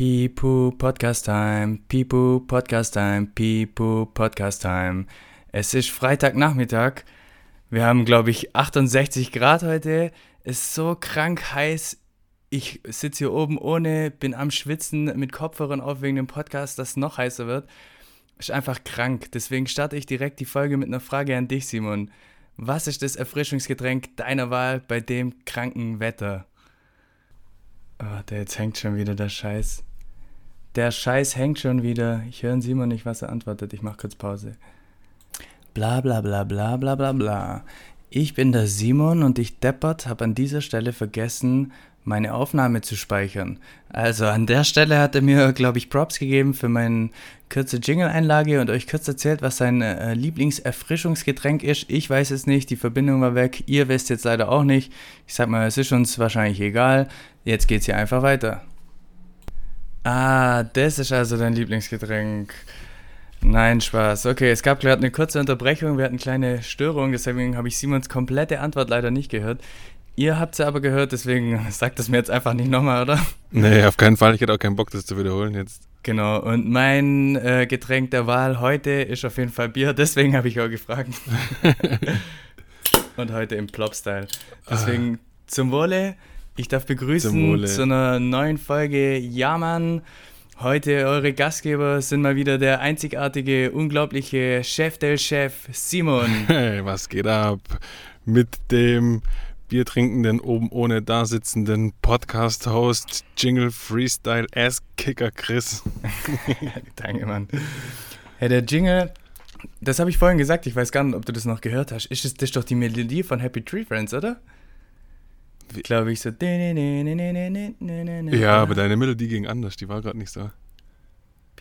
Pipu Podcast Time, Pipu Podcast Time, Pipu Podcast Time. Es ist Freitagnachmittag. Wir haben, glaube ich, 68 Grad heute. Es ist so krank heiß. Ich sitze hier oben ohne, bin am Schwitzen mit Kopfhörern auf wegen dem Podcast, dass noch heißer wird. Ist einfach krank. Deswegen starte ich direkt die Folge mit einer Frage an dich, Simon. Was ist das Erfrischungsgetränk deiner Wahl bei dem kranken Wetter? Oh, jetzt hängt schon wieder, der Scheiß. Der Scheiß hängt schon wieder. Ich höre Simon nicht, was er antwortet. Ich mache kurz Pause. Bla bla bla bla bla bla bla. Ich bin der Simon und ich deppert habe an dieser Stelle vergessen, meine Aufnahme zu speichern. Also an der Stelle hat er mir, glaube ich, Props gegeben für meine kurze Jingle-Einlage und euch kurz erzählt, was sein äh, Lieblingserfrischungsgetränk ist. Ich weiß es nicht, die Verbindung war weg. Ihr wisst jetzt leider auch nicht. Ich sag mal, es ist uns wahrscheinlich egal. Jetzt geht's hier einfach weiter. Ah, das ist also dein Lieblingsgetränk. Nein, Spaß. Okay, es gab gerade eine kurze Unterbrechung, wir hatten eine kleine Störung, deswegen habe ich Simons komplette Antwort leider nicht gehört. Ihr habt sie aber gehört, deswegen sagt es mir jetzt einfach nicht nochmal, oder? Nee, auf keinen Fall. Ich hätte auch keinen Bock, das zu wiederholen jetzt. Genau, und mein äh, Getränk der Wahl heute ist auf jeden Fall Bier, deswegen habe ich auch gefragt. und heute im Plop-Style. Deswegen ah. zum Wohle. Ich darf begrüßen zu einer neuen Folge Ja Mann. Heute eure Gastgeber sind mal wieder der einzigartige, unglaubliche Chef del Chef Simon. Hey, was geht ab mit dem biertrinkenden, oben ohne da sitzenden Podcast-Host, Jingle Freestyle Ass-Kicker Chris. Danke, Mann. Hey, der Jingle, das habe ich vorhin gesagt, ich weiß gar nicht, ob du das noch gehört hast. Ist das, das ist doch die Melodie von Happy Tree Friends, oder? Glaube ich so. Ja, aber deine Melodie ging anders, die war gerade nicht so.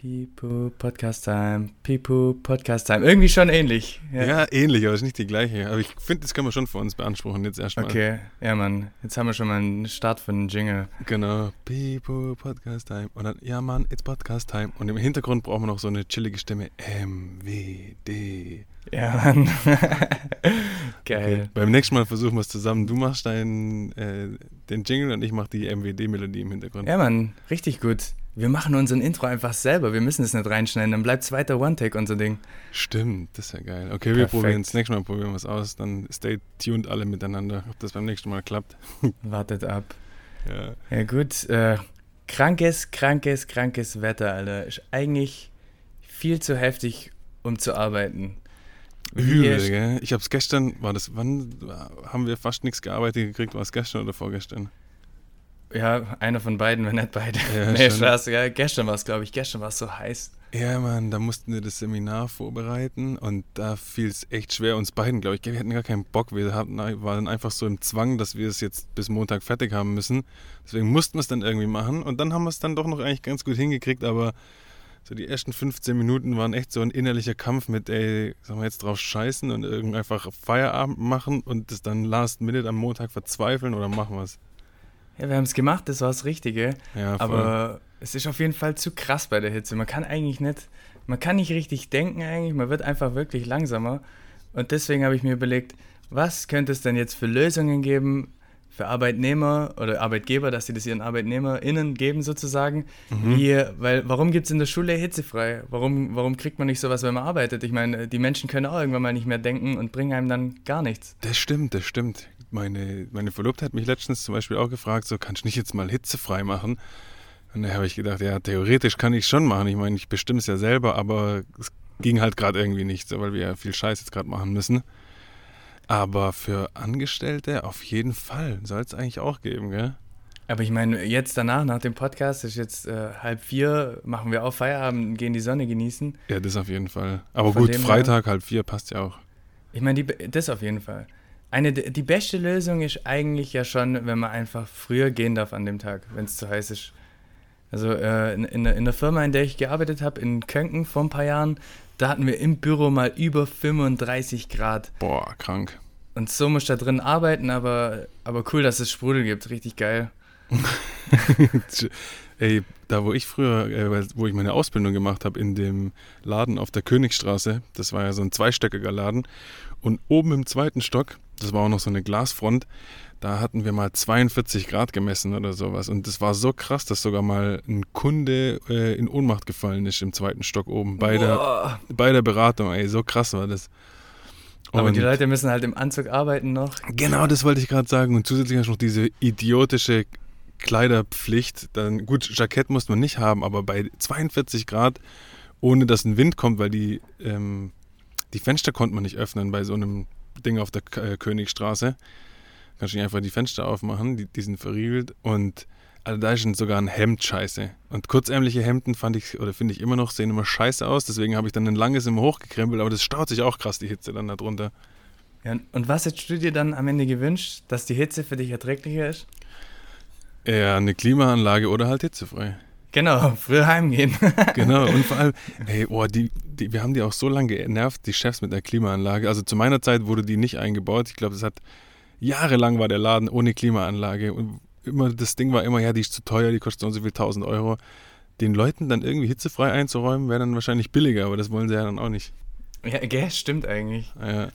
Pipu, Podcast Time, Pipu, Podcast Time. Irgendwie schon ähnlich. Ja, ja ähnlich, aber ist nicht die gleiche. Aber ich finde, das können wir schon für uns beanspruchen jetzt erstmal. Okay, ja, Mann. Jetzt haben wir schon mal einen Start für einen Jingle. Genau. Pipu, Podcast Time. Und dann, ja, Mann, it's Podcast Time. Und im Hintergrund brauchen wir noch so eine chillige Stimme. MWD. Ja, Mann. Geil. Okay. Beim nächsten Mal versuchen wir es zusammen. Du machst deinen, äh, den Jingle und ich mache die MWD-Melodie im Hintergrund. Ja, Mann. Richtig gut wir machen unseren Intro einfach selber. Wir müssen es nicht reinschneiden. Dann bleibt zweiter One-Take unser Ding. Stimmt, das ist ja geil. Okay, wir probieren es. Nächstes Mal probieren wir es aus. Dann stay tuned alle miteinander, ob das beim nächsten Mal klappt. Wartet ab. Ja, ja gut. Äh, krankes, krankes, krankes Wetter, Alter. Ist eigentlich viel zu heftig, um zu arbeiten. Übel, gell? Ich hab's gestern, war das, wann haben wir fast nichts gearbeitet gekriegt? War es gestern oder vorgestern? Ja, einer von beiden, wenn nicht beide. Ja, nee, Spaß, ja, gestern war es, glaube ich. Gestern war es so heiß. Ja, Mann, da mussten wir das Seminar vorbereiten und da fiel es echt schwer uns beiden, glaube ich. Wir hatten gar keinen Bock. Wir hatten, waren einfach so im Zwang, dass wir es jetzt bis Montag fertig haben müssen. Deswegen mussten wir es dann irgendwie machen und dann haben wir es dann doch noch eigentlich ganz gut hingekriegt, aber so die ersten 15 Minuten waren echt so ein innerlicher Kampf mit, ey, sollen wir jetzt drauf scheißen und irgendwie einfach Feierabend machen und das dann last minute am Montag verzweifeln oder machen wir es? Ja, wir haben es gemacht, das war das Richtige. Ja, voll. Aber es ist auf jeden Fall zu krass bei der Hitze. Man kann eigentlich nicht, man kann nicht richtig denken eigentlich, man wird einfach wirklich langsamer. Und deswegen habe ich mir überlegt, was könnte es denn jetzt für Lösungen geben für Arbeitnehmer oder Arbeitgeber, dass sie das ihren ArbeitnehmerInnen geben sozusagen. Mhm. Wie, weil, warum gibt es in der Schule hitzefrei? Warum, warum kriegt man nicht sowas, wenn man arbeitet? Ich meine, die Menschen können auch irgendwann mal nicht mehr denken und bringen einem dann gar nichts. Das stimmt, das stimmt meine, meine Verlobte hat mich letztens zum Beispiel auch gefragt, so kannst du nicht jetzt mal hitzefrei machen? Und da habe ich gedacht, ja, theoretisch kann ich schon machen. Ich meine, ich bestimme es ja selber, aber es ging halt gerade irgendwie nicht, weil wir ja viel Scheiß jetzt gerade machen müssen. Aber für Angestellte auf jeden Fall soll es eigentlich auch geben, gell? Aber ich meine, jetzt danach, nach dem Podcast, ist jetzt äh, halb vier, machen wir auch Feierabend, gehen die Sonne genießen. Ja, das auf jeden Fall. Aber Von gut, Freitag, halb vier passt ja auch. Ich meine, das auf jeden Fall. Eine, die beste Lösung ist eigentlich ja schon, wenn man einfach früher gehen darf an dem Tag, wenn es zu heiß ist. Also äh, in, in, in der Firma, in der ich gearbeitet habe, in Könken vor ein paar Jahren, da hatten wir im Büro mal über 35 Grad. Boah, krank. Und so muss da drin arbeiten, aber, aber cool, dass es Sprudel gibt. Richtig geil. Ey, da wo ich früher, äh, wo ich meine Ausbildung gemacht habe, in dem Laden auf der Königstraße, das war ja so ein zweistöckiger Laden, und oben im zweiten Stock, das war auch noch so eine Glasfront, da hatten wir mal 42 Grad gemessen oder sowas. Und das war so krass, dass sogar mal ein Kunde äh, in Ohnmacht gefallen ist im zweiten Stock oben bei der, bei der Beratung. Ey, so krass war das. Aber Und- die Leute müssen halt im Anzug arbeiten noch. Genau, das wollte ich gerade sagen. Und zusätzlich hast du noch diese idiotische Kleiderpflicht. Dann, gut, Jackett muss man nicht haben, aber bei 42 Grad, ohne dass ein Wind kommt, weil die, ähm, die Fenster konnte man nicht öffnen bei so einem Ding auf der K äh, Königstraße. Kannst du nicht einfach die Fenster aufmachen, die, die sind verriegelt. Und also da ist schon sogar ein Hemd scheiße. Und kurzärmliche Hemden fand ich, oder finde ich immer noch, sehen immer scheiße aus. Deswegen habe ich dann ein langes immer hochgekrempelt, aber das staut sich auch krass, die Hitze dann da drunter. Ja, und was hättest du dir dann am Ende gewünscht, dass die Hitze für dich erträglicher ist? Ja, eine Klimaanlage oder halt hitzefrei. Genau, früher heimgehen. Genau, und vor allem, ey, boah, die, die, wir haben die auch so lange genervt, die Chefs mit der Klimaanlage. Also zu meiner Zeit wurde die nicht eingebaut. Ich glaube, es hat jahrelang war der Laden ohne Klimaanlage. Und immer das Ding war immer, ja, die ist zu teuer, die kostet so und so viel 1000 Euro. Den Leuten dann irgendwie hitzefrei einzuräumen, wäre dann wahrscheinlich billiger, aber das wollen sie ja dann auch nicht. ja, gell, stimmt eigentlich. Ja,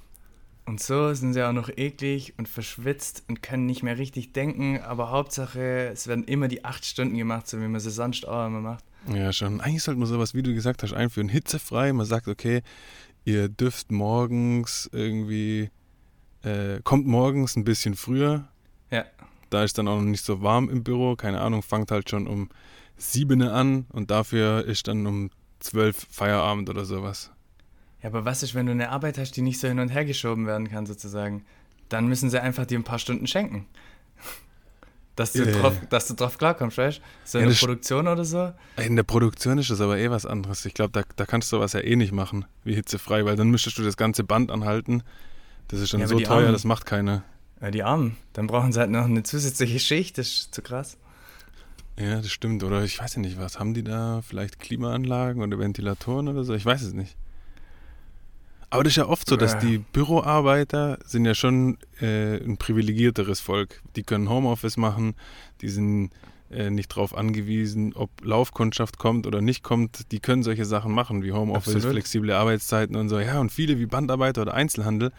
Und so sind sie auch noch eklig und verschwitzt und können nicht mehr richtig denken, aber Hauptsache, es werden immer die acht Stunden gemacht, so wie man sie sonst auch immer macht. ja, schon. Eigentlich sollte man sowas, wie du gesagt hast, einführen. Hitzefrei. Man sagt, okay, ihr dürft morgens irgendwie, äh, kommt morgens ein bisschen früher, Ja. Da ist dann auch noch nicht so warm im Büro, keine Ahnung, fangt halt schon um sieben an und dafür ist dann um zwölf Feierabend oder sowas. Ja, aber was ist, wenn du eine Arbeit hast, die nicht so hin und her geschoben werden kann, sozusagen? Dann müssen sie einfach dir ein paar Stunden schenken. Dass du, Ja, ja, drauf, ja. dass du drauf klarkommst, weißt du? So Ja, in der das- Produktion oder so. In der Produktion ist das aber eh was anderes. Ich glaube, da, da kannst du sowas ja eh nicht machen, wie hitzefrei, weil dann müsstest du das ganze Band anhalten. Das ist schon Ja, so teuer, Armen- das macht keiner. Ja, die Armen. Dann brauchen sie halt noch eine zusätzliche Schicht, das ist zu krass. Ja, das stimmt. Oder ich weiß ja nicht, was haben die da? Vielleicht Klimaanlagen oder Ventilatoren oder so? Ich weiß es nicht. Aber das ist ja oft so, dass die Büroarbeiter sind ja schon äh, ein privilegierteres Volk. Die können Homeoffice machen, die sind äh, nicht darauf angewiesen, ob Laufkundschaft kommt oder nicht kommt. Die können solche Sachen machen wie Homeoffice, Absolut. flexible Arbeitszeiten und so. Ja, und viele wie Bandarbeiter oder Einzelhandel,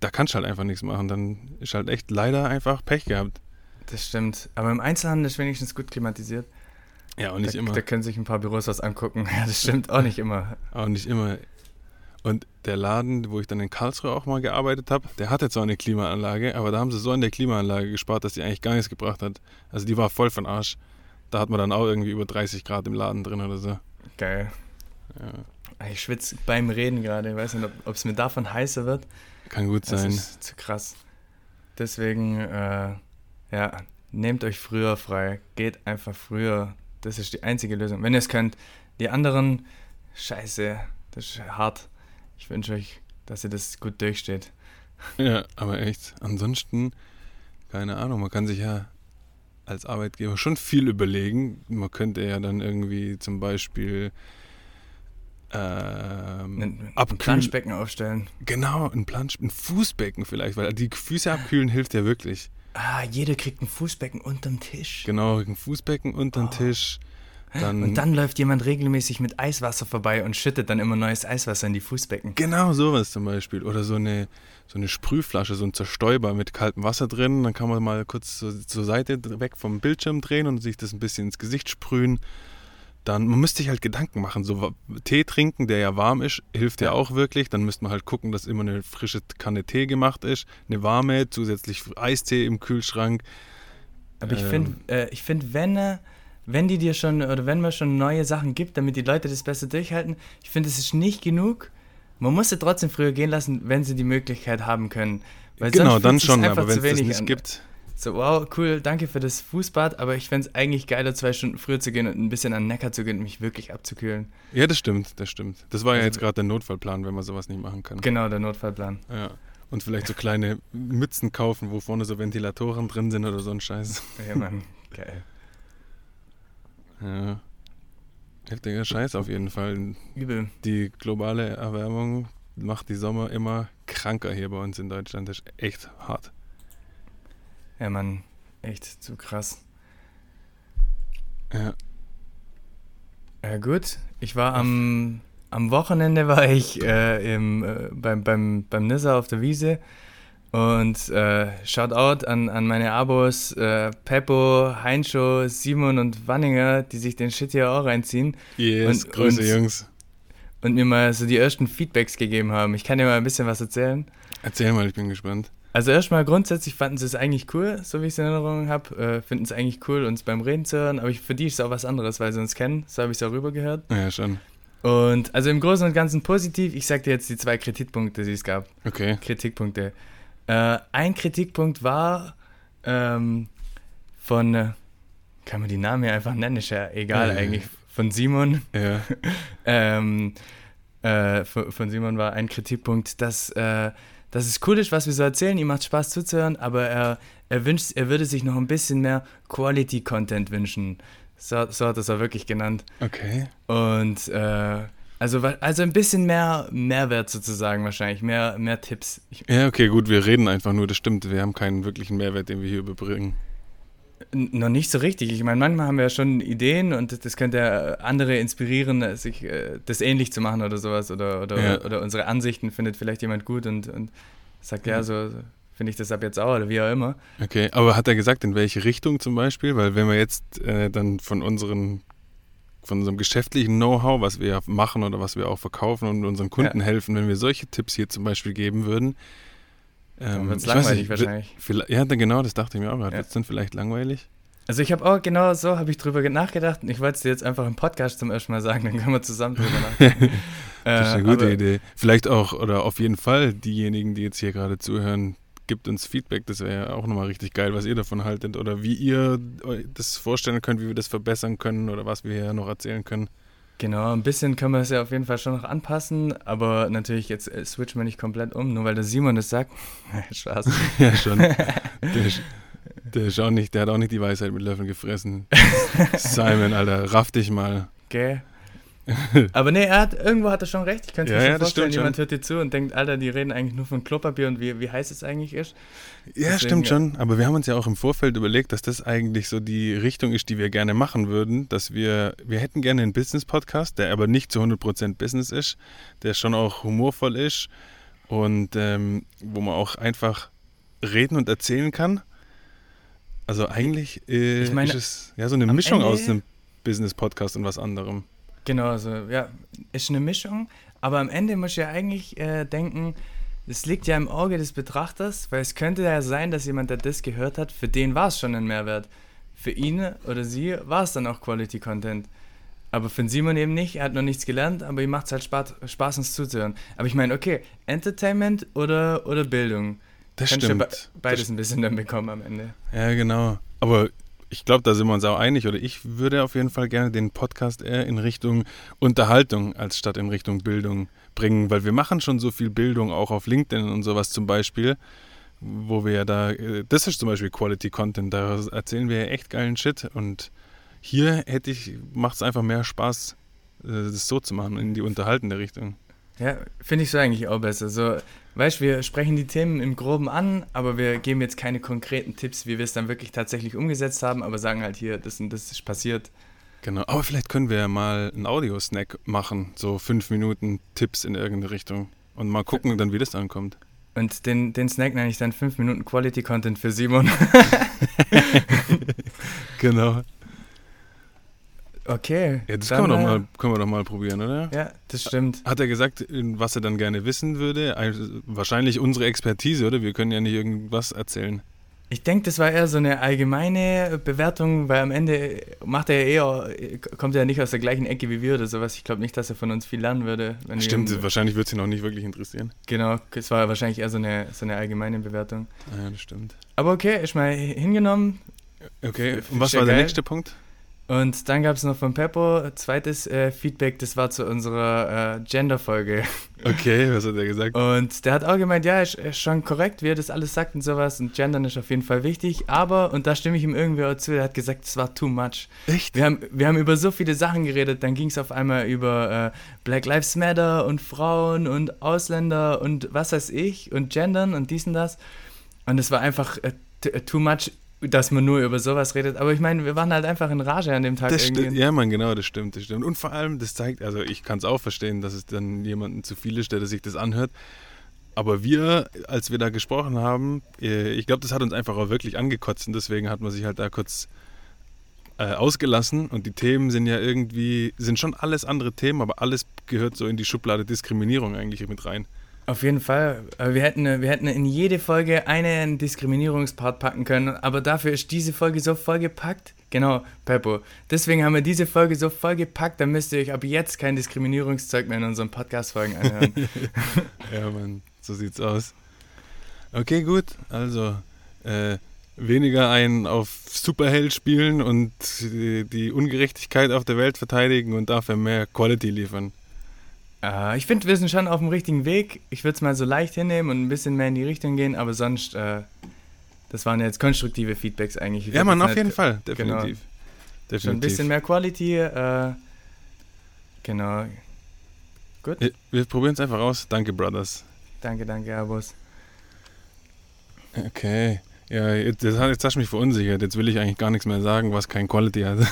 da kannst du halt einfach nichts machen. Dann ist halt echt leider einfach Pech gehabt. Das stimmt. Aber im Einzelhandel ist wenigstens gut klimatisiert. Ja, und nicht da, immer. da können sich ein paar Büros was angucken. Ja, das stimmt auch nicht immer. Auch nicht immer. Und der Laden, wo ich dann in Karlsruhe auch mal gearbeitet habe, der hatte zwar eine Klimaanlage, aber da haben sie so an der Klimaanlage gespart, dass die eigentlich gar nichts gebracht hat. Also die war voll von Arsch. Da hat man dann auch irgendwie über 30 Grad im Laden drin oder so. Geil. Ja, Ich schwitze beim Reden gerade. Ich weiß nicht, ob es mir davon heißer wird. kann gut Das sein. ist zu krass. Deswegen, äh, ja, nehmt euch früher frei. Geht einfach früher. Das ist die einzige Lösung. Wenn ihr es könnt. Die anderen, scheiße, das ist hart. Ich wünsche euch, dass ihr das gut durchsteht. Ja, aber echt. Ansonsten, keine Ahnung, man kann sich ja als Arbeitgeber schon viel überlegen. Man könnte ja dann irgendwie zum Beispiel ähm, Ein, ein Planschbecken aufstellen. Genau, ein Plansch, ein Fußbecken vielleicht, weil die Füße abkühlen hilft ja wirklich. Ah, jeder kriegt ein Fußbecken unterm Tisch. Genau, ein Fußbecken unter den Oh. Tisch. Dann, Und dann läuft jemand regelmäßig mit Eiswasser vorbei und schüttet dann immer neues Eiswasser in die Fußbecken. genau sowas zum Beispiel. Oder so eine, so eine Sprühflasche, so ein Zerstäuber mit kaltem Wasser drin. Dann kann man mal kurz zur, zur Seite weg vom Bildschirm drehen und sich das ein bisschen ins Gesicht sprühen. Dann, man müsste sich halt Gedanken machen. So Tee trinken, der ja warm ist, hilft ja Ja. auch wirklich. Dann müsste man halt gucken, dass immer eine frische Kanne Tee gemacht ist. Eine warme, zusätzlich Eistee im Kühlschrank. Aber ich Ähm. finde, äh, ich find, wenn, äh, wenn die dir schon, oder wenn man schon neue Sachen gibt, damit die Leute das besser durchhalten, ich finde, es ist nicht genug. Man muss sie trotzdem früher gehen lassen, wenn sie die Möglichkeit haben können. Weil genau, dann schon, aber wenn es das wenig nicht an. gibt. So, wow, cool, danke für das Fußbad, aber ich fände es eigentlich geiler, zwei Stunden früher zu gehen und ein bisschen an den Neckar zu gehen und mich wirklich abzukühlen. Ja, das stimmt, das stimmt. Das war ja Also- jetzt gerade der Notfallplan, wenn man sowas nicht machen kann. Genau, der Notfallplan. Ja. Und vielleicht so kleine Mützen kaufen, wo vorne so Ventilatoren drin sind oder so ein Scheiß. Ja, Mann, geil. Ja. Heftiger Scheiß auf jeden Fall. Übel. Die globale Erwärmung macht die Sommer immer kranker hier bei uns in Deutschland. Das ist echt hart. Ja, Mann, echt zu krass. Ja. Ja gut, ich war am, am Wochenende war ich äh, im, äh, beim, beim, beim Nizza auf der Wiese Und äh, Shoutout an, an meine Abos äh, Peppo, Heincho, Simon und Wanninger, die sich den Shit hier auch reinziehen. Yes, Und- Grüße und- Jungs. Und mir mal so die ersten Feedbacks gegeben haben. Ich kann dir mal ein bisschen was erzählen. Erzähl mal, ich bin gespannt. Also erstmal grundsätzlich fanden sie es eigentlich cool, so wie ich es in Erinnerung habe. Äh, Finden es eigentlich cool, uns beim Reden zu hören. Aber ich, für die ist es auch was anderes, weil sie uns kennen. So habe ich es auch rübergehört. Ja, schon. Und also im Großen und Ganzen positiv. Ich sag dir jetzt die zwei Kritikpunkte, die es gab. Okay. Kritikpunkte. Äh, ein Kritikpunkt war ähm, von, äh, kann man die Namen hier einfach nennen, ist ja egal Ja, eigentlich, von Simon. Ja. Ähm, äh, von, von Simon war ein Kritikpunkt, dass, äh, dass es cool ist, was wir so erzählen. Ihm macht Spaß zuzuhören, aber er, er wünscht, er würde sich noch ein bisschen mehr Quality-Content wünschen. So, so hat er es auch wirklich genannt. Okay. Und äh, also, also ein bisschen mehr Mehrwert sozusagen wahrscheinlich, mehr, mehr Tipps. Ich, Ja, okay, gut, wir reden einfach nur, das stimmt. Wir haben keinen wirklichen Mehrwert, den wir hier überbringen. N- Noch nicht so richtig. Ich meine, manchmal haben wir ja schon Ideen und das- das könnte ja andere inspirieren, äh, sich äh, das ähnlich zu machen oder sowas. Oder, oder, Ja. oder unsere Ansichten findet vielleicht jemand gut und, und sagt, ja, Ja. so so finde ich das ab jetzt auch oder wie auch immer. Okay, aber hat er gesagt, in welche Richtung zum Beispiel? Weil wenn wir jetzt äh, dann von unseren von unserem geschäftlichen Know-how, was wir ja machen oder was wir auch verkaufen und unseren Kunden helfen, wenn wir solche Tipps hier zum Beispiel geben würden, Dann wird es langweilig nicht, wahrscheinlich. Ja, genau, das dachte ich mir auch gerade. Ja. Wird es dann vielleicht langweilig? Also ich habe auch genau so, habe ich drüber ge- nachgedacht und ich wollte es dir jetzt einfach im Podcast zum ersten Mal sagen, dann können wir zusammen drüber nachdenken. Das ist Äh, eine gute aber- Idee. Vielleicht auch, oder auf jeden Fall, diejenigen, die jetzt hier gerade zuhören, gibt uns Feedback. Das wäre ja auch nochmal richtig geil, was ihr davon haltet oder wie ihr euch das vorstellen könnt, wie wir das verbessern können oder was wir hier noch erzählen können. Genau, ein bisschen können wir es ja auf jeden Fall schon noch anpassen, aber natürlich jetzt äh, switchen wir nicht komplett um, nur weil der Simon das sagt. Spaß. Ja, schon. der, der, ist auch nicht, der hat auch nicht die Weisheit mit Löffeln gefressen. Simon, Alter, raff dich mal. Okay. Aber nee, er hat, irgendwo hat er schon recht. Ich könnte mir Ja, schon ja, vorstellen, jemand hört dir zu und denkt, Alter, die reden eigentlich nur von Klopapier und wie, wie heiß es eigentlich ist. Ja, Deswegen, stimmt schon. Aber wir haben uns ja auch im Vorfeld überlegt, dass das eigentlich so die Richtung ist, die wir gerne machen würden. Dass wir, wir hätten gerne einen Business-Podcast, der aber nicht zu 100% Business ist, der schon auch humorvoll ist und ähm, wo man auch einfach reden und erzählen kann. Also eigentlich äh, meine, ist es ja so eine Mischung aus Ende- einem Business-Podcast und was anderem. Genau, also ja, ist eine Mischung, aber am Ende muss ich ja eigentlich äh, denken, es liegt ja im Auge des Betrachters, weil es könnte ja sein, dass jemand, der das gehört hat, für den war es schon ein Mehrwert. Für ihn oder sie war es dann auch Quality Content. Aber für Simon eben nicht, er hat noch nichts gelernt, aber ihm macht es halt Spaß, Spaß, uns zuzuhören. Aber ich meine, okay, Entertainment oder, oder Bildung. Das Kannst du stimmt. be beides ein bisschen dann bekommen am Ende. Ja, genau. Aber ich glaube, da sind wir uns auch einig, oder ich würde auf jeden Fall gerne den Podcast eher in Richtung Unterhaltung als statt in Richtung Bildung bringen, weil wir machen schon so viel Bildung auch auf LinkedIn und sowas zum Beispiel, wo wir ja da, äh, das ist zum Beispiel Quality Content, da erzählen wir ja echt geilen Shit und hier hätte ich, macht es einfach mehr Spaß, äh, das so zu machen, in die unterhaltende Richtung. Ja, finde ich so eigentlich auch besser. So, weißt wir sprechen die Themen im Groben an, aber wir geben jetzt keine konkreten Tipps, wie wir es dann wirklich tatsächlich umgesetzt haben, aber sagen halt hier, das und das ist passiert. Genau, aber vielleicht können wir ja mal einen Audio-Snack machen, so fünf Minuten Tipps in irgendeine Richtung und mal gucken dann, wie das ankommt. Und den, den Snack nenne ich dann 5 Minuten Quality Content für Simon. Genau. Okay. Ja, das können wir, doch äh, mal, können wir doch mal probieren, oder? Ja, das stimmt. Hat er gesagt, was er dann gerne wissen würde? Also, wahrscheinlich unsere Expertise, oder? Wir können ja nicht irgendwas erzählen. Ich denke, das war eher so eine allgemeine Bewertung, weil am Ende macht er ja eher, kommt er ja nicht aus der gleichen Ecke wie wir oder sowas. Ich glaube nicht, dass er von uns viel lernen würde. Stimmt, ihm- wahrscheinlich wird es ihn auch nicht wirklich interessieren. Genau, es war wahrscheinlich eher so eine, so eine allgemeine Bewertung. Ah, ja, das stimmt. Aber okay, ist mal hingenommen. Okay, und was war der nächste Punkt? Und dann gab es noch von Peppo zweites äh, Feedback, das war zu unserer äh, Gender-Folge. Okay, was hat er gesagt? Und der hat auch gemeint, ja, ist, ist schon korrekt, wie er das alles sagt und sowas. Und Gendern ist auf jeden Fall wichtig. Aber, und da stimme ich ihm irgendwie auch zu, er hat gesagt, es war too much. Echt? Wir haben, wir haben über so viele Sachen geredet, dann ging es auf einmal über äh, Black Lives Matter und Frauen und Ausländer und was weiß ich und Gendern und dies und das. Und es war einfach äh, äh, too much, dass man nur über sowas redet. Aber ich meine, wir waren halt einfach in Rage an dem Tag Das irgendwie. ja, man, genau, das stimmt, das stimmt. Und vor allem, das zeigt, also ich kann es auch verstehen, dass es dann jemandem zu viel ist, der sich das anhört. aber wir, als wir da gesprochen haben, äh, ich glaube, das hat uns einfach auch wirklich angekotzt und deswegen hat man sich halt da kurz äh, ausgelassen und die Themen sind ja irgendwie, sind schon alles andere Themen, aber alles gehört so in die Schublade Diskriminierung eigentlich mit rein. Auf jeden Fall. Wir hätten, wir hätten in jede Folge einen Diskriminierungspart packen können, aber dafür ist diese Folge so vollgepackt. Genau, Peppo. Deswegen haben wir diese Folge so vollgepackt, da müsst ihr euch ab jetzt kein Diskriminierungszeug mehr in unseren Podcast-Folgen anhören. ja, Mann, so sieht's aus. Okay, gut. Also, äh, weniger einen auf Superheld spielen und die Ungerechtigkeit auf der Welt verteidigen und dafür mehr Quality liefern. Äh, ich finde, wir sind schon auf dem richtigen Weg. Ich würde es mal so leicht hinnehmen und ein bisschen mehr in die Richtung gehen, aber sonst, äh, das waren jetzt konstruktive Feedbacks eigentlich. ja, man, auf jeden Fall, definitiv. Genau, definitiv. Schon ein bisschen mehr Quality. Äh, genau. Gut. Wir, wir probieren es einfach aus. Danke, Brothers. Danke, danke, Abos. Okay. Ja, jetzt, jetzt hast du mich verunsichert. Jetzt will ich eigentlich gar nichts mehr sagen, was kein Quality hat.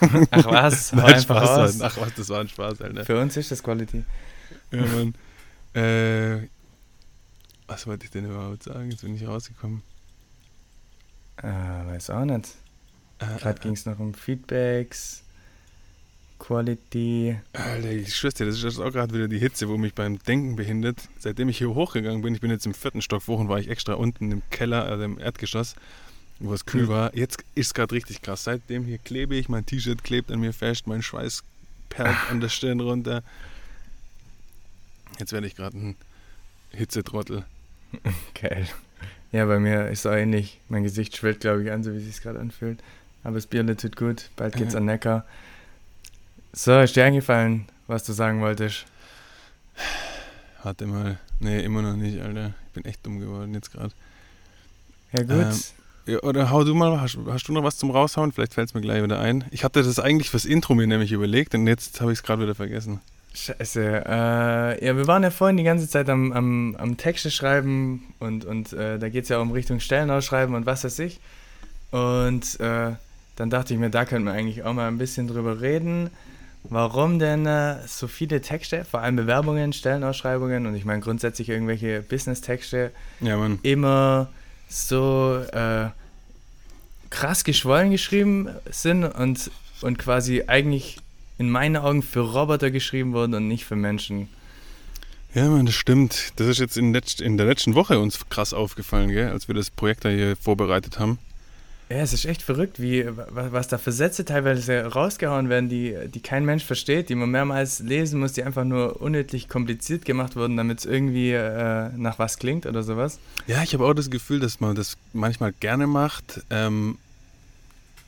Ach was, Nein, Spaß. Ach was, das war ein Spaß, Alter. Für uns ist das Quality. Ja, Mann. Äh, was wollte ich denn überhaupt sagen? Jetzt bin ich rausgekommen. Äh, weiß auch nicht. Äh, Gerade äh, ging es noch um Feedbacks, Quality. Alter, ich schwör's dir, das ist auch gerade wieder die Hitze, wo mich beim Denken behindert. Seitdem ich hier hochgegangen bin, ich bin jetzt im vierten Stock, Wochen war ich extra unten im Keller, also im Erdgeschoss wo es kühl war. Jetzt ist es gerade richtig krass. Seitdem hier klebe ich, mein T-Shirt klebt an mir fest, mein Schweiß perlt an der Stirn runter. Jetzt werde ich gerade ein Hitzetrottel. Geil. Ja, bei mir ist es auch ähnlich. Mein Gesicht schwillt, glaube ich, an, so wie es sich gerade anfühlt. Aber das Bier tut gut. Bald geht's äh. an Neckar. So, ist dir eingefallen, was du sagen wolltest? Warte mal. Nee, immer noch nicht, Alter. Ich bin echt dumm geworden jetzt gerade. Ja, gut. Ähm, oder hau du mal, hast, hast, du noch was zum Raushauen? Vielleicht fällt es mir gleich wieder ein. Ich hatte das eigentlich fürs Intro mir nämlich überlegt und jetzt habe ich es gerade wieder vergessen. Scheiße. Äh, ja, wir waren ja vorhin die ganze Zeit am, am, am Texte schreiben und, und äh, da geht es ja auch um Richtung Stellenausschreiben und was weiß ich. Und äh, dann dachte ich mir, da könnten wir eigentlich auch mal ein bisschen drüber reden, warum denn äh, so viele Texte, vor allem Bewerbungen, Stellenausschreibungen und ich meine grundsätzlich irgendwelche Business-Texte, ja, immer so äh, krass geschwollen geschrieben sind und, und quasi eigentlich in meinen Augen für Roboter geschrieben wurden und nicht für Menschen. Ja, man, das stimmt. Das ist jetzt in, letzt, in der letzten Woche uns krass aufgefallen, gell, als wir das Projekt da hier vorbereitet haben. Ja, es ist echt verrückt, wie, was da für Sätze teilweise rausgehauen werden, die, die kein Mensch versteht, die man mehrmals lesen muss, die einfach nur unnötig kompliziert gemacht wurden, damit es irgendwie äh, nach was klingt oder sowas. Ja, ich habe auch das Gefühl, dass man das manchmal gerne macht, ähm,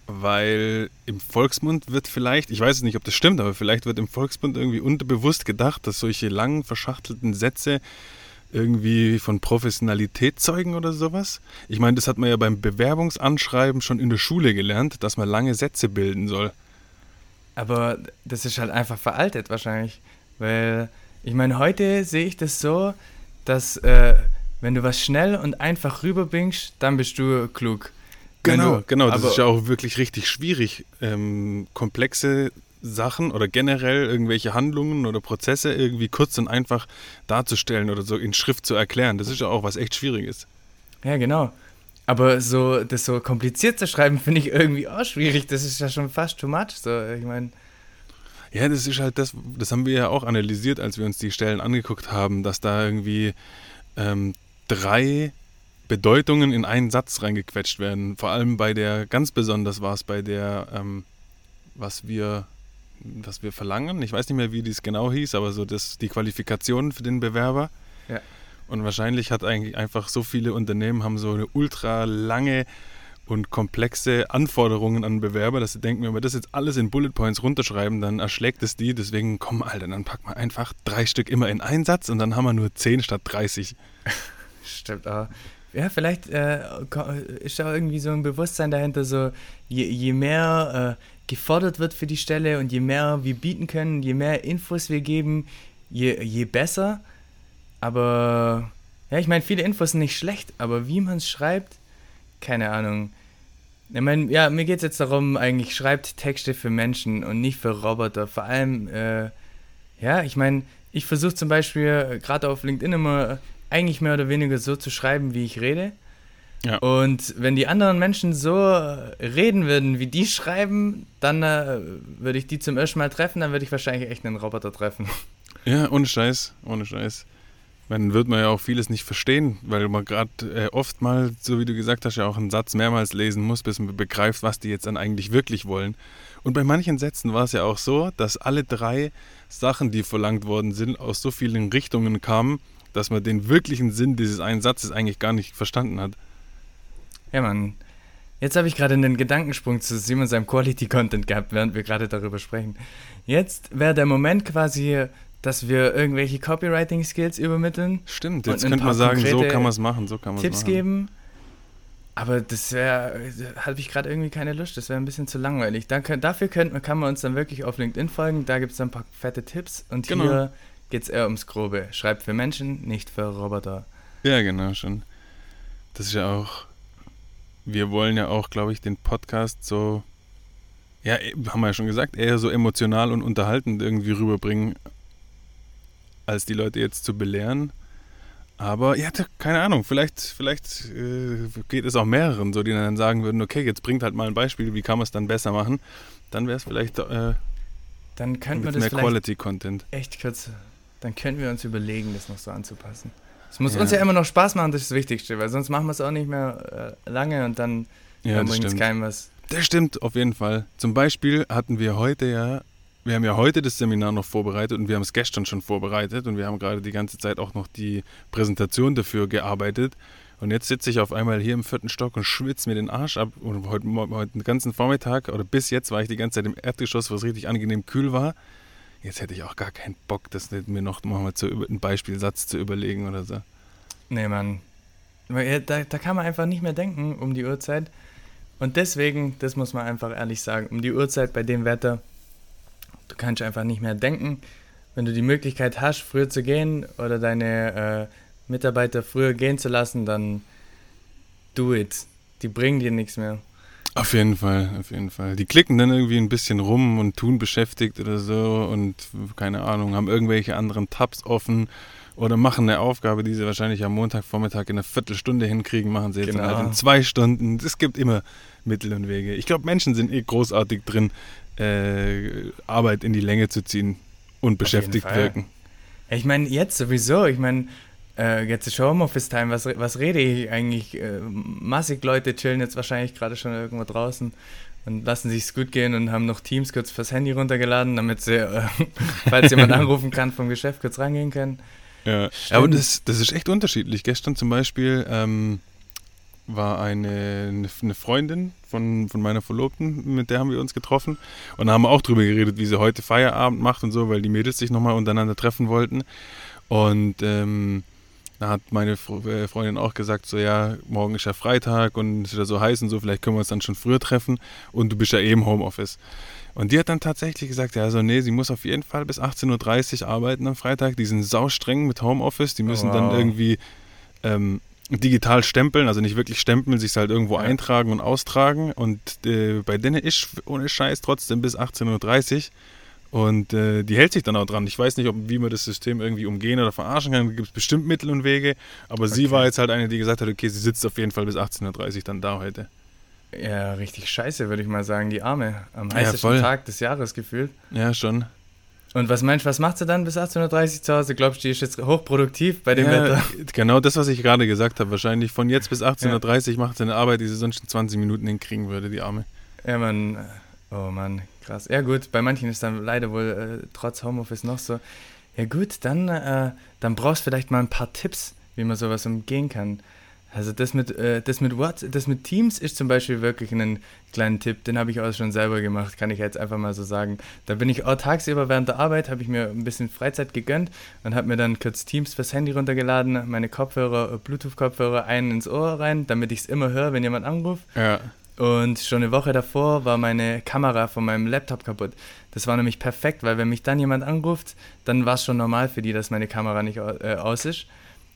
weil im Volksmund wird vielleicht, ich weiß nicht, ob das stimmt, aber vielleicht wird im Volksmund irgendwie unterbewusst gedacht, dass solche lang verschachtelten Sätze irgendwie von Professionalität zeugen oder sowas? Ich meine, das hat man ja beim Bewerbungsanschreiben schon in der Schule gelernt, dass man lange Sätze bilden soll. Aber das ist halt einfach veraltet wahrscheinlich, weil ich meine, heute sehe ich das so, dass äh, wenn du was schnell und einfach rüberbringst, dann bist du klug. Genau, du, genau. Das ist ja auch wirklich richtig schwierig, ähm, komplexe Sachen oder generell irgendwelche Handlungen oder Prozesse irgendwie kurz und einfach darzustellen oder so in Schrift zu erklären. Das ist ja auch was echt Schwieriges. Ja, genau. Aber so das so kompliziert zu schreiben, finde ich irgendwie auch schwierig. Das ist ja schon fast too much. So, ich meine. Ja, das ist halt das, das haben wir ja auch analysiert, als wir uns die Stellen angeguckt haben, dass da irgendwie ähm, drei Bedeutungen in einen Satz reingequetscht werden. Vor allem bei der, ganz besonders war es bei der, ähm, was wir was wir verlangen. Ich weiß nicht mehr, wie dies genau hieß, aber so das, die Qualifikation für den Bewerber. Ja. Und wahrscheinlich hat eigentlich einfach so viele Unternehmen haben so eine ultra lange und komplexe Anforderungen an Bewerber, dass sie denken, wenn wir das jetzt alles in Bullet Points runterschreiben, dann erschlägt es die. Deswegen, komm, Alter, dann packen wir einfach drei Stück immer in einen Satz und dann haben wir nur zehn statt 30. Stimmt, aber ja, vielleicht äh, ist da irgendwie so ein Bewusstsein dahinter, so je, je mehr äh, gefordert wird für die Stelle und je mehr wir bieten können, je mehr Infos wir geben, je, je besser. Aber ja, ich meine, viele Infos sind nicht schlecht, aber wie man es schreibt, keine Ahnung. Ich meine, ja, mir geht es jetzt darum, eigentlich schreibt Texte für Menschen und nicht für Roboter. Vor allem, äh, ja, ich meine, ich versuche zum Beispiel gerade auf LinkedIn immer eigentlich mehr oder weniger so zu schreiben, wie ich rede. Ja. Und wenn die anderen Menschen so reden würden, wie die schreiben, dann äh, würde ich die zum ersten Mal treffen, dann würde ich wahrscheinlich echt einen Roboter treffen. Ja, ohne Scheiß, ohne Scheiß. Dann wird man ja auch vieles nicht verstehen, weil man gerade äh, oft mal, so wie du gesagt hast, ja auch einen Satz mehrmals lesen muss, bis man begreift, was die jetzt dann eigentlich wirklich wollen. Und bei manchen Sätzen war es ja auch so, dass alle drei Sachen, die verlangt worden sind, aus so vielen Richtungen kamen, dass man den wirklichen Sinn dieses einen Satzes eigentlich gar nicht verstanden hat. Ja, Mann. Jetzt habe ich gerade einen Gedankensprung zu Simon seinem Quality Content gehabt, während wir gerade darüber sprechen. Jetzt wäre der Moment quasi, dass wir irgendwelche Copywriting-Skills übermitteln. Stimmt, jetzt könnte man sagen, so kann man es machen, so kann man es Tipps machen. geben. Aber das wäre, habe ich gerade irgendwie keine Lust, das wäre ein bisschen zu langweilig. Da könnt, dafür könnt, kann man uns dann wirklich auf LinkedIn folgen, da gibt es ein paar fette Tipps und Genau. hier geht es eher ums Grobe. Schreibt für Menschen, nicht für Roboter. Ja, genau, schon. Das ist ja auch, wir wollen ja auch, glaube ich, den Podcast so, ja, eh, haben wir ja schon gesagt, eher so emotional und unterhaltend irgendwie rüberbringen, als die Leute jetzt zu belehren. Aber ja, keine Ahnung, vielleicht, vielleicht äh, geht es auch mehreren so, die dann sagen würden, okay, jetzt bringt halt mal ein Beispiel, wie kann man es dann besser machen. Dann wäre es vielleicht äh, Dann könnte man mit das mehr vielleicht Quality-Content. echt kurz, dann könnten wir uns überlegen, das noch so anzupassen. Es muss Ja. uns ja immer noch Spaß machen, das ist das Wichtigste, weil sonst machen wir es auch nicht mehr äh, lange und dann Ja, bringt es keinem was. Das stimmt, auf jeden Fall. Zum Beispiel hatten wir heute ja, wir haben ja heute das Seminar noch vorbereitet und wir haben es gestern schon vorbereitet und wir haben gerade die ganze Zeit auch noch die Präsentation dafür gearbeitet. Und jetzt sitze ich auf einmal hier im vierten Stock und schwitze mir den Arsch ab. Und heute, heute den ganzen Vormittag oder bis jetzt war ich die ganze Zeit im Erdgeschoss, wo es richtig angenehm kühl war. Jetzt hätte ich auch gar keinen Bock, das mir noch mal zu, einen Beispielsatz zu überlegen oder so. Nee, Mann. Da, da kann man einfach nicht mehr denken um die Uhrzeit. Und deswegen, das muss man einfach ehrlich sagen, um die Uhrzeit bei dem Wetter, du kannst einfach nicht mehr denken. Wenn du die Möglichkeit hast, früher zu gehen oder deine äh, Mitarbeiter früher gehen zu lassen, dann do it. Die bringen dir nichts mehr. Auf jeden Fall, auf jeden Fall. Die klicken dann irgendwie ein bisschen rum und tun beschäftigt oder so und keine Ahnung, haben irgendwelche anderen Tabs offen oder machen eine Aufgabe, die sie wahrscheinlich am Montagvormittag in einer Viertelstunde hinkriegen, machen sie jetzt Genau. halt in zwei Stunden. Es gibt immer Mittel und Wege. Ich glaube, Menschen sind eh großartig drin, äh, Arbeit in die Länge zu ziehen und beschäftigt wirken. Ich meine, jetzt sowieso. Ich meine, äh, jetzt ist schon Homeoffice-Time. Was, was rede ich eigentlich? Äh, massig Leute chillen jetzt wahrscheinlich gerade schon irgendwo draußen und lassen sich's gut gehen und haben noch Teams kurz fürs Handy runtergeladen, damit sie, äh, falls jemand anrufen kann, vom Geschäft kurz rangehen können. Ja, Stimmt. aber das, das ist echt unterschiedlich. Gestern zum Beispiel ähm, war eine, eine, eine Freundin von, von meiner Verlobten, mit der haben wir uns getroffen. Und da haben wir auch drüber geredet, wie sie heute Feierabend macht und so, weil die Mädels sich nochmal untereinander treffen wollten. Und ähm, da hat meine äh, Freundin auch gesagt, so ja, morgen ist ja Freitag und es ist ja so heiß und so, vielleicht können wir uns dann schon früher treffen und du bist ja eh im Homeoffice. Und die hat dann tatsächlich gesagt, ja, also nee, sie muss auf jeden Fall bis 18.30 Uhr arbeiten am Freitag. Die sind saustreng mit Homeoffice, die müssen dann Wow. irgendwie ähm, digital stempeln, also nicht wirklich stempeln, sich halt irgendwo Ja. eintragen und austragen. Und äh, bei denen ist ohne Scheiß trotzdem bis 18.30 Uhr. Und äh, die hält sich dann auch dran. Ich weiß nicht, ob, wie man das System irgendwie umgehen oder verarschen kann. Da gibt es bestimmt Mittel und Wege. Aber sie Okay. war jetzt halt eine, die gesagt hat, okay, sie sitzt auf jeden Fall bis 18.30 Uhr dann da heute. Ja, richtig scheiße, würde ich mal sagen. Die Arme. Am Ja, heißesten voll. Tag des Jahres gefühlt. Ja, schon. Und was meinst du, was macht sie dann bis 18.30 Uhr zu Hause? Glaubst du, die ist jetzt hochproduktiv bei dem ja, Wetter? Genau das, was ich gerade gesagt habe. Wahrscheinlich von jetzt bis 18.30 Uhr macht sie eine Arbeit, die sie sonst in 20 Minuten hinkriegen würde, die Arme. Ja, man. Oh Mann, krass. Ja, gut, bei manchen ist dann leider wohl äh, trotz Homeoffice noch so. Ja, gut, dann, äh, dann brauchst du vielleicht mal ein paar Tipps, wie man sowas umgehen kann. Also, das mit, äh, das mit What, das mit Teams ist zum Beispiel wirklich ein kleiner Tipp, den habe ich auch schon selber gemacht, kann ich jetzt einfach mal so sagen. Da bin ich auch tagsüber während der Arbeit, habe ich mir ein bisschen Freizeit gegönnt und habe mir dann kurz Teams fürs Handy runtergeladen, meine Kopfhörer, Bluetooth-Kopfhörer einen ins Ohr rein, damit ich es immer höre, wenn jemand anruft. Ja. Und schon eine Woche davor war meine Kamera von meinem Laptop kaputt. Das war nämlich perfekt, weil wenn mich dann jemand anruft, dann war es schon normal für die, dass meine Kamera nicht äh, aus ist.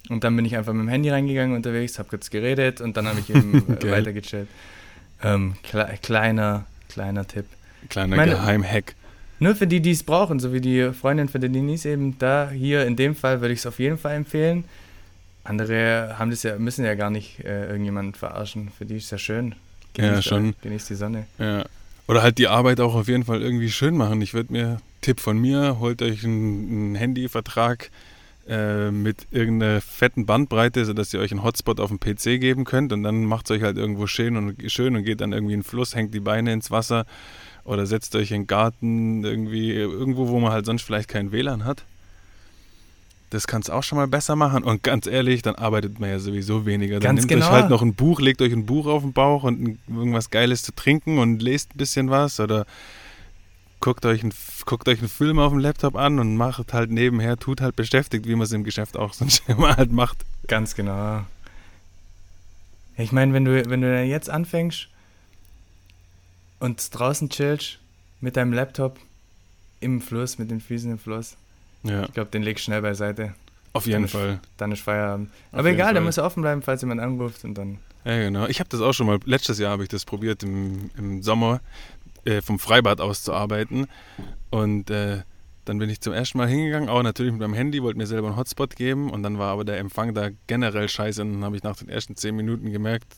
Und dann bin ich einfach mit dem Handy reingegangen unterwegs, habe kurz geredet und dann habe ich eben äh, Geil. weiter gechillt. Ähm, kle kleiner, kleiner Tipp. Kleiner Meine- Geheimhack. Nur für die, die es brauchen, so wie die Freundin von der Denise eben, da hier in dem Fall würde ich es auf jeden Fall empfehlen. Andere haben das ja, müssen ja gar nicht äh, irgendjemanden verarschen. Für die ist es ja schön. Ja, schon. Genießt die Sonne. Ja. Oder halt die Arbeit auch auf jeden Fall irgendwie schön machen. Ich würde mir, Tipp von mir, holt euch einen, einen Handyvertrag äh, mit irgendeiner fetten Bandbreite, sodass ihr euch einen Hotspot auf dem PC geben könnt und dann macht es euch halt irgendwo schön und schön und geht dann irgendwie in den Fluss, hängt die Beine ins Wasser oder setzt euch in den Garten irgendwie irgendwo, wo man halt sonst vielleicht kein WLAN hat. Das kannst auch schon mal besser machen. Und ganz ehrlich, dann arbeitet man ja sowieso weniger. Dann Ganz nehmt genau. euch halt noch ein Buch, legt euch ein Buch auf den Bauch und irgendwas Geiles zu trinken und lest ein bisschen was oder guckt euch, ein, guckt euch einen Film auf dem Laptop an und macht halt nebenher, tut halt beschäftigt, wie man es im Geschäft auch sonst immer halt macht. Ganz genau. Ich meine, wenn du, wenn du dann jetzt anfängst und draußen chillst mit deinem Laptop im Fluss, mit den Füßen im Fluss, Ja, ich glaube, den legst du schnell beiseite. auf jeden Dann ist- Fall. Dann ist Feierabend. Auf Aber egal, Fall. muss offen bleiben, falls jemand anruft und dann. Ja, genau. Ich habe das auch schon mal, letztes Jahr habe ich das probiert, im, im Sommer äh, vom Freibad aus zu arbeiten. Und äh, dann bin ich zum ersten Mal hingegangen, auch natürlich mit meinem Handy, wollte mir selber einen Hotspot geben und dann war aber der Empfang da generell scheiße. Und dann habe ich nach den ersten zehn Minuten gemerkt,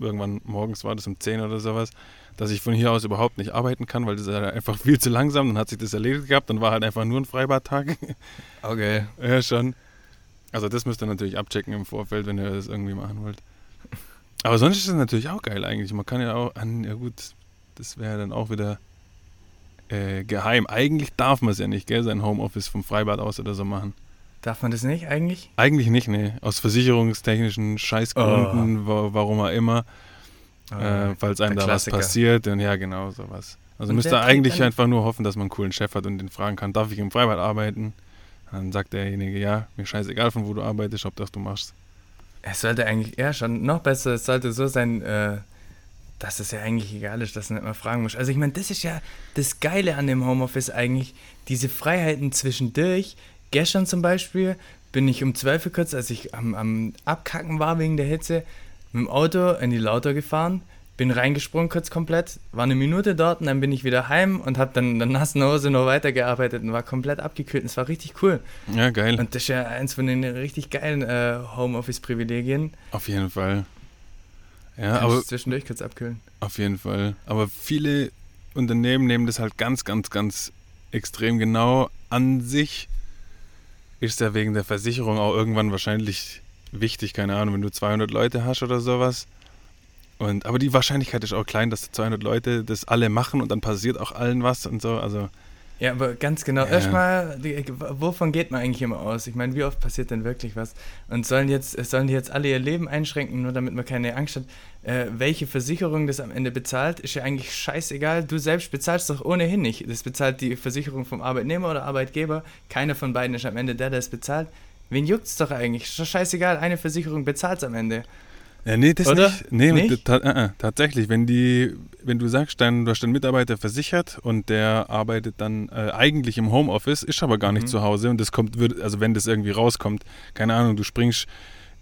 irgendwann morgens war das um 10 oder sowas, dass ich von hier aus überhaupt nicht arbeiten kann, weil das ist halt einfach viel zu langsam. Dann hat sich das erledigt gehabt, dann war halt einfach nur ein Freibadtag. Okay. Ja, schon. Also das müsst ihr natürlich abchecken im Vorfeld, wenn ihr das irgendwie machen wollt. Aber sonst ist es natürlich auch geil eigentlich. Man kann ja auch, an, ja gut, das wäre dann auch wieder äh, geheim. Eigentlich darf man es ja nicht, gell, sein Homeoffice vom Freibad aus oder so machen. Darf man das nicht eigentlich? Eigentlich nicht, nee. Aus versicherungstechnischen Scheißgründen, wa warum auch immer, äh, falls einem da was passiert. Und ja, genau, sowas. Also Und müsst wer ihr trägt eigentlich einfach nur hoffen, dass man einen coolen Chef hat und den fragen kann, darf ich im Freibad arbeiten? Dann sagt derjenige, ja, mir scheißegal, von wo du arbeitest, ob das du machst. Es sollte eigentlich eher schon noch besser, es sollte so sein, äh, dass es ja eigentlich egal ist, dass du nicht mal fragen musst. Also ich meine, das ist ja das Geile an dem Homeoffice eigentlich, diese Freiheiten zwischendurch. Gestern zum Beispiel bin ich um 12 Uhr kurz, als ich am, am Abkacken war wegen der Hitze, mit dem Auto in die Lauter gefahren, bin reingesprungen kurz komplett, war eine Minute dort und dann bin ich wieder heim und habe dann in der nassen Hose noch weitergearbeitet und war komplett abgekühlt und es war richtig cool. Ja, geil. Und das ist ja eins von den richtig geilen äh, Homeoffice-Privilegien. Auf jeden Fall. Ja, Kannst aber du zwischendurch kurz abkühlen. auf jeden Fall. Aber viele Unternehmen nehmen das halt ganz, ganz, ganz extrem genau an sich. Ist ja wegen der Versicherung auch irgendwann wahrscheinlich wichtig, keine Ahnung, wenn du 200 Leute hast oder sowas. Und, aber die Wahrscheinlichkeit ist auch klein, dass 200 Leute das alle machen und dann passiert auch allen was und so. Also, Ja, aber ganz genau. Ja. Erstmal, wovon geht man eigentlich immer aus? Ich meine, wie oft passiert denn wirklich was? Und sollen jetzt, sollen die jetzt alle ihr Leben einschränken, nur damit man keine Angst hat? Äh, welche Versicherung das am Ende bezahlt, ist ja eigentlich scheißegal. Du selbst bezahlst doch ohnehin nicht. Das bezahlt die Versicherung vom Arbeitnehmer oder Arbeitgeber. Keiner von beiden ist am Ende der, der es bezahlt. Wen juckt's doch eigentlich? Ist doch scheißegal. Eine Versicherung bezahlt's am Ende. Ja, nee, das Oder? nicht. Nee, Nicht? ta äh, äh, tatsächlich, wenn die, wenn du sagst, dein, du hast deinen Mitarbeiter versichert und der arbeitet dann äh, eigentlich im Homeoffice, ist aber gar nicht Mhm. zu Hause und das kommt, wird, also wenn das irgendwie rauskommt, keine Ahnung, du springst,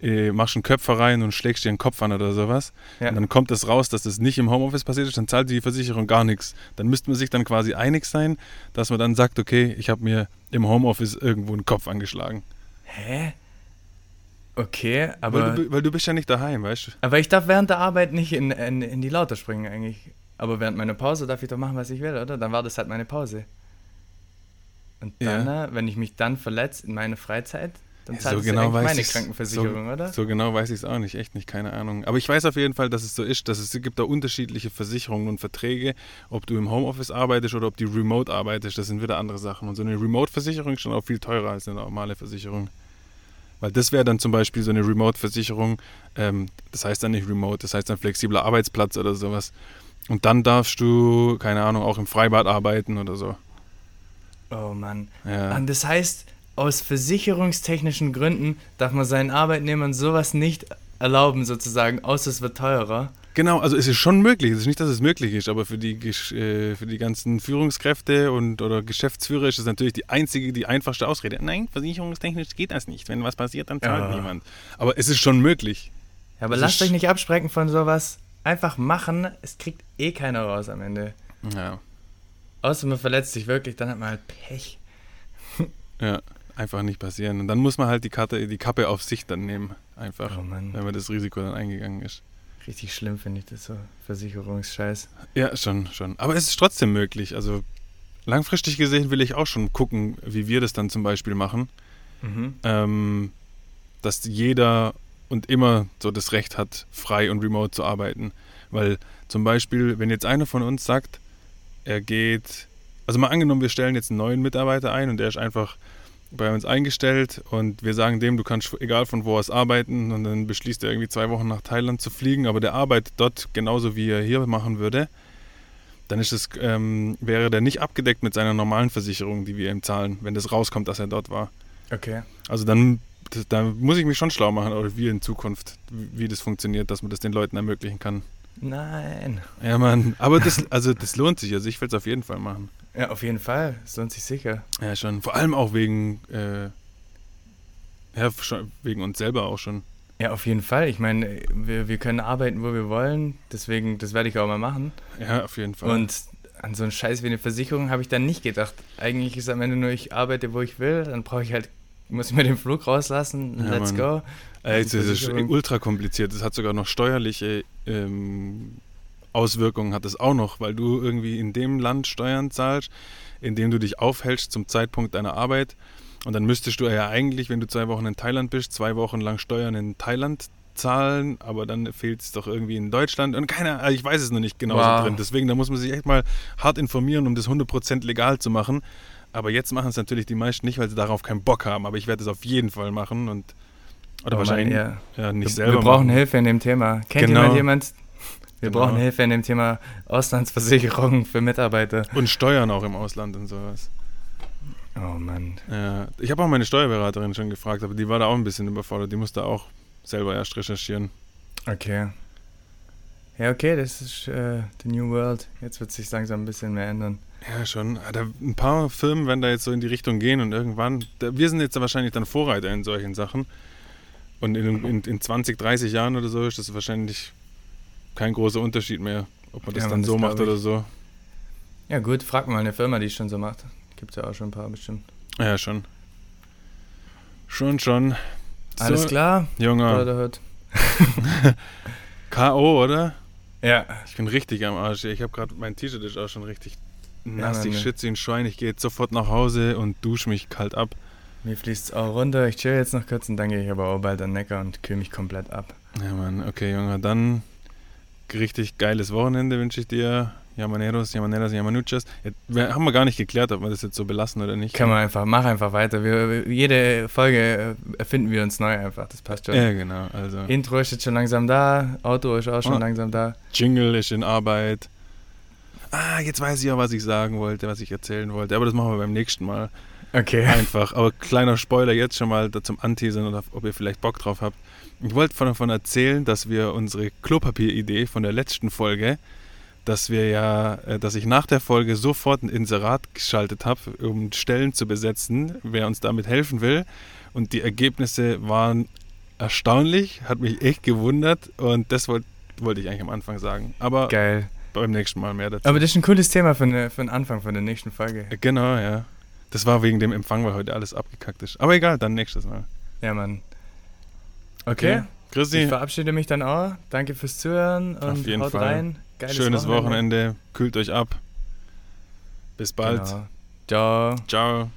äh, machst einen Köpfer rein und schlägst dir den Kopf an oder sowas, Ja. und dann kommt das raus, dass das nicht im Homeoffice passiert ist, dann zahlt die Versicherung gar nichts. Dann müsste man sich dann quasi einig sein, dass man dann sagt, okay, ich habe mir im Homeoffice irgendwo einen Kopf angeschlagen. Hä? Okay, aber. weil, du, weil du bist ja nicht daheim, weißt du? Aber ich darf während der Arbeit nicht in, in, in die Lauter springen eigentlich. Aber während meiner Pause darf ich doch machen, was ich will, oder? Dann war das halt meine Pause. Und dann, äh, wenn ich mich dann verletze in meiner Freizeit, dann Ja, zahlt so genau eigentlich meine. Krankenversicherung, oder? So genau weiß ich es auch nicht, echt nicht, keine Ahnung. Aber ich weiß auf jeden Fall, dass es so ist, dass es gibt da unterschiedliche Versicherungen und Verträge, ob du im Homeoffice arbeitest oder ob du remote arbeitest, das sind wieder andere Sachen. Und so eine Remote-Versicherung ist schon auch viel teurer als eine normale Versicherung. Weil das wäre dann zum Beispiel so eine Remote-Versicherung, ähm, das heißt dann nicht Remote, das heißt dann flexibler Arbeitsplatz oder sowas. Und dann darfst du, keine Ahnung, auch im Freibad arbeiten oder so. Oh Mann. Ja. Und das heißt, aus versicherungstechnischen Gründen darf man seinen Arbeitnehmern sowas nicht erlauben, sozusagen, außer es wird teurer. Genau, also es ist schon möglich. Es ist nicht, dass es möglich ist, aber für die, äh, für die ganzen Führungskräfte und oder Geschäftsführer ist es natürlich die einzige, die einfachste Ausrede. Nein, versicherungstechnisch geht das nicht. Wenn was passiert, dann zahlt Ja. niemand. Aber es ist schon möglich. Ja, aber Das lasst euch nicht absprechen von sowas. Einfach machen, es kriegt eh keiner raus am Ende. Ja. Außer man verletzt sich wirklich, dann hat man halt Pech. ja. einfach nicht passieren. Und dann muss man halt die Karte, die Kappe auf sich dann nehmen. Einfach, Oh wenn man das Risiko dann eingegangen ist. Richtig schlimm finde ich das so. Versicherungsscheiß. Ja, schon, schon. Aber es ist trotzdem möglich. Also langfristig gesehen will ich auch schon gucken, wie wir das dann zum Beispiel machen. Mhm. Ähm, dass jeder und immer so das Recht hat, frei und remote zu arbeiten. Weil zum Beispiel, wenn jetzt einer von uns sagt, er geht, also mal angenommen, wir stellen jetzt einen neuen Mitarbeiter ein und der ist einfach bei uns eingestellt und wir sagen dem, du kannst egal von wo aus arbeiten und dann beschließt er irgendwie zwei Wochen nach Thailand zu fliegen, aber der arbeitet dort genauso wie er hier machen würde, dann ist es, ähm, wäre der nicht abgedeckt mit seiner normalen Versicherung, die wir ihm zahlen, wenn das rauskommt, dass er dort war. Okay. Also dann da muss ich mich schon schlau machen, oder wie in Zukunft, wie, wie das funktioniert, dass man das den Leuten ermöglichen kann. Nein. Ja, Mann. Aber das, also das lohnt sich. Also ich will es auf jeden Fall machen. Ja, auf jeden Fall. Es lohnt sich sicher. Ja, schon. Vor allem auch wegen, äh, ja, wegen uns selber auch schon. Ja, auf jeden Fall. Ich meine, wir, wir können arbeiten, wo wir wollen. Deswegen, das werde ich auch mal machen. Ja, auf jeden Fall. Und an so einen Scheiß wie eine Versicherung habe ich dann nicht gedacht. Eigentlich ist am Ende nur, ich arbeite, wo ich will. Dann brauche ich halt, muss ich mir den Flug rauslassen. Ja, Let's Mann. go. Ey, das ist ultra kompliziert. Das hat sogar noch steuerliche ähm, Auswirkungen, hat es auch noch, weil du irgendwie in dem Land Steuern zahlst, in dem du dich aufhältst zum Zeitpunkt deiner Arbeit. Und dann müsstest du ja eigentlich, wenn du zwei Wochen in Thailand bist, zwei Wochen lang Steuern in Thailand zahlen, aber dann fehlt es doch irgendwie in Deutschland. Und keiner, ich weiß es noch nicht genau so Wow. drin. Deswegen, da muss man sich echt mal hart informieren, um das 100% legal zu machen. Aber jetzt machen es natürlich die meisten nicht, weil sie darauf keinen Bock haben. Aber ich werde es auf jeden Fall machen und oder Oh wahrscheinlich ja. ja, nicht wir, selber wir brauchen machen. Hilfe in dem Thema. Kennt Genau. jemand jemand? Wir Genau. brauchen Hilfe in dem Thema Auslandsversicherung für Mitarbeiter. Und Steuern auch im Ausland und sowas. Oh Mann. Ja, ich habe auch meine Steuerberaterin schon gefragt, aber die war da auch ein bisschen überfordert. Die musste auch selber erst recherchieren. Okay. Ja, okay, das ist äh, the new world. Jetzt wird sich langsam ein bisschen mehr ändern. Ja, schon. Da, ein paar Firmen werden da jetzt so in die Richtung gehen und irgendwann, da, wir sind jetzt wahrscheinlich dann Vorreiter in solchen Sachen. Und in, in, in 20, 30 Jahren oder so ist das wahrscheinlich kein großer Unterschied mehr, ob man das Ja, dann das so macht glaub ich. oder so. Ja gut, frag mal eine Firma, die es schon so macht. Gibt ja auch schon ein paar bestimmt. Ja, schon. Schon, schon. Alles so, klar, Junge. K.O., oder? Ja. Ich bin richtig am Arsch. Ich habe gerade, mein T-Shirt ist auch schon richtig nass. Mann, ich schütze ein Schwein. Ich gehe jetzt sofort nach Hause und dusche mich kalt ab. Mir fließt es auch runter. Ich chill jetzt noch kurz und dann gehe ich aber auch bald an den Neckar und kühl mich komplett ab. Ja, Mann. Okay, Junge. Dann richtig geiles Wochenende wünsche ich dir. Yamaneros, Yamaneras, Yamanuchas. Wir, haben wir gar nicht geklärt, ob wir das jetzt so belassen oder nicht. Kann man einfach, mach einfach weiter. Wir, wir- jede Folge äh, erfinden wir uns neu einfach. Das passt schon. Ja, genau. Also, Intro ist jetzt schon langsam da, Auto ist auch schon Ah. langsam da. Jingle ist in Arbeit. Ah, jetzt weiß ich auch, was ich sagen wollte, was ich erzählen wollte. Aber das machen wir beim nächsten Mal. Okay. Einfach. Aber kleiner Spoiler jetzt schon mal da zum Anteasern oder ob ihr vielleicht Bock drauf habt. Ich wollte von davon erzählen, dass wir unsere Klopapier-Idee von der letzten Folge, dass wir ja, äh, dass ich nach der Folge sofort ein Inserat geschaltet habe, um Stellen zu besetzen, wer uns damit helfen will. Und die Ergebnisse waren erstaunlich, hat mich echt gewundert und das wollte wollte ich eigentlich am Anfang sagen. Aber Geil. beim nächsten Mal mehr dazu. Aber das ist ein cooles Thema für, eine, für den Anfang von der nächsten Folge. Äh, Genau, ja. Das war wegen dem Empfang, weil heute alles abgekackt ist. Aber egal, dann nächstes Mal. Ja, Mann. Okay. Ich Chrissy, verabschiede mich dann auch. Danke fürs Zuhören und Auf jeden haut Fall. rein. Geiles schönes Wochenende. Kühlt euch ab. Bis bald. Genau. Ciao. Ciao.